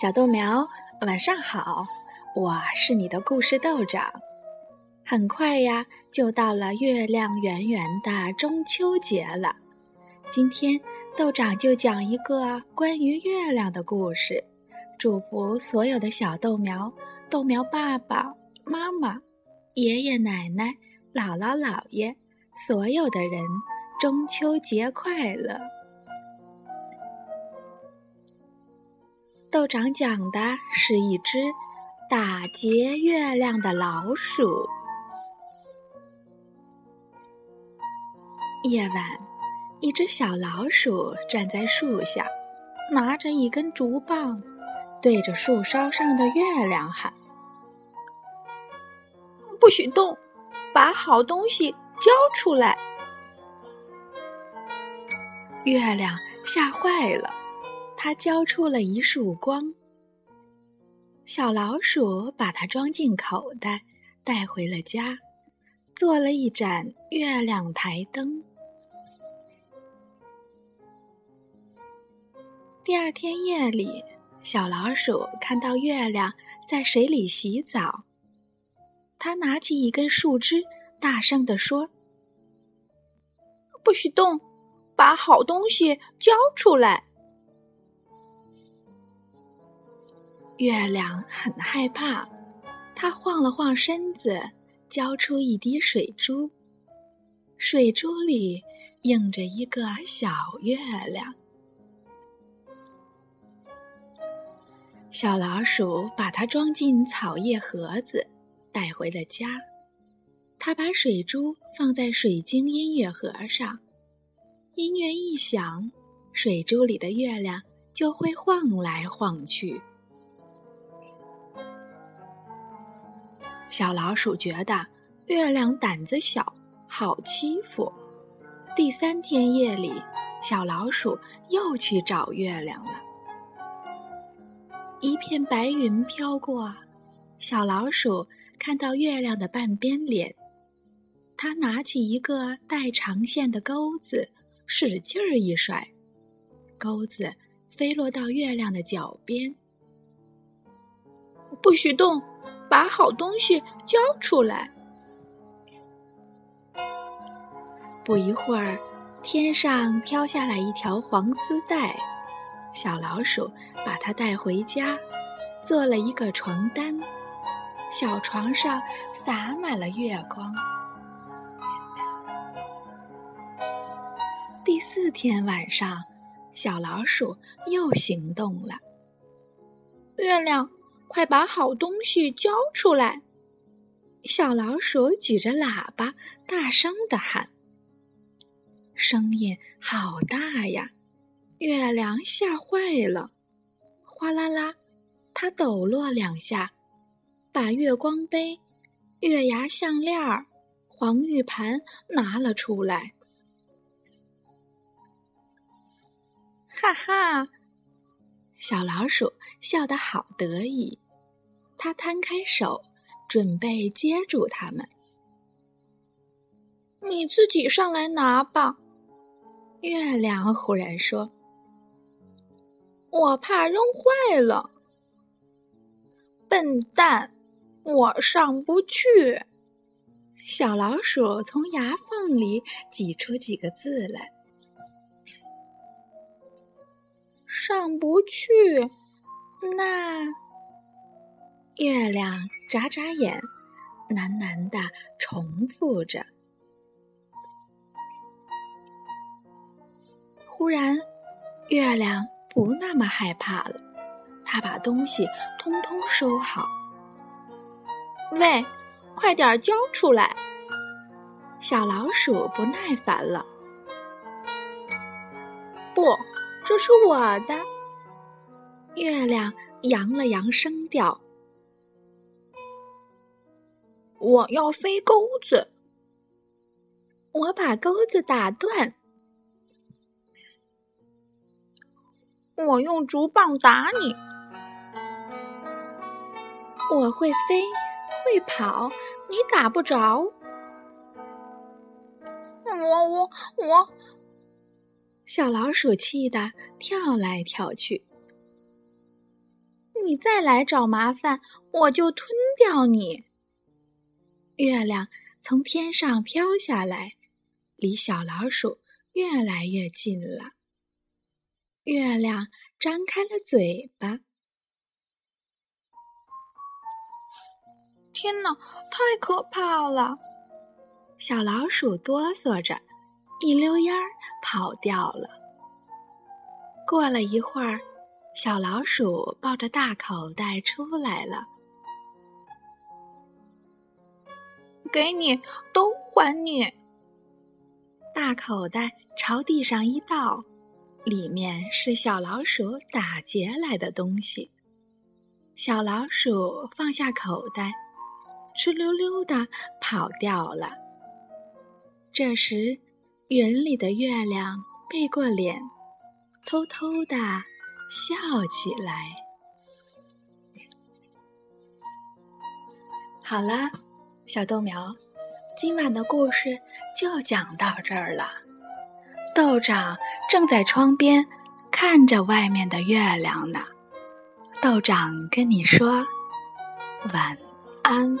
小豆苗，晚上好！我是你的故事豆长。很快呀，就到了月亮圆圆的中秋节了。今天豆长就讲一个关于月亮的故事，祝福所有的小豆苗、豆苗爸爸妈妈、爷爷奶奶、姥姥姥爷，所有的人中秋节快乐！豆长讲的是一只打劫月亮的老鼠。夜晚，一只小老鼠站在树下，拿着一根竹棒，对着树梢上的月亮喊：“不许动，把好东西交出来！”月亮吓坏了。它交出了一束光，小老鼠把它装进口袋，带回了家，做了一盏月亮台灯。第二天夜里，小老鼠看到月亮在水里洗澡，它拿起一根树枝，大声地说：“不许动，把好东西交出来！”月亮很害怕，它晃了晃身子，交出一滴水珠。水珠里映着一个小月亮。小老鼠把它装进草叶盒子，带回了家。它把水珠放在水晶音乐盒上，音乐一响，水珠里的月亮就会晃来晃去。小老鼠觉得月亮胆子小，好欺负。第三天夜里，小老鼠又去找月亮了。一片白云飘过，小老鼠看到月亮的半边脸。它拿起一个带长线的钩子，使劲儿一甩，钩子飞落到月亮的脚边。不许动！把好东西交出来！不一会儿，天上飘下来一条黄丝带，小老鼠把它带回家，做了一个床单。小床上洒满了月光。第四天晚上，小老鼠又行动了。月亮。快把好东西交出来！小老鼠举着喇叭，大声的喊，声音好大呀！月亮吓坏了，哗啦啦，它抖落两下，把月光杯、月牙项链儿、黄玉盘拿了出来。哈哈！小老鼠笑得好得意，它摊开手，准备接住它们。你自己上来拿吧。月亮忽然说：“我怕扔坏了。”笨蛋，我上不去。小老鼠从牙缝里挤出几个字来。上不去，那月亮眨眨眼，喃喃的重复着。忽然，月亮不那么害怕了，他把东西通通收好。喂，快点交出来！小老鼠不耐烦了。不。这是我的。月亮扬了扬声调：“我要飞钩子。”我把钩子打断。我用竹棒打你。我会飞，会跑，你打不着。我我我。小老鼠气得跳来跳去。你再来找麻烦，我就吞掉你。月亮从天上飘下来，离小老鼠越来越近了。月亮张开了嘴巴。天哪，太可怕了！小老鼠哆嗦着，一溜烟儿跑掉了。过了一会儿，小老鼠抱着大口袋出来了。给你，都还你！大口袋朝地上一倒，里面是小老鼠打劫来的东西。小老鼠放下口袋。哧溜溜的跑掉了。这时，云里的月亮背过脸，偷偷的笑起来。好了，小豆苗，今晚的故事就讲到这儿了。豆长正在窗边看着外面的月亮呢。豆长跟你说晚安。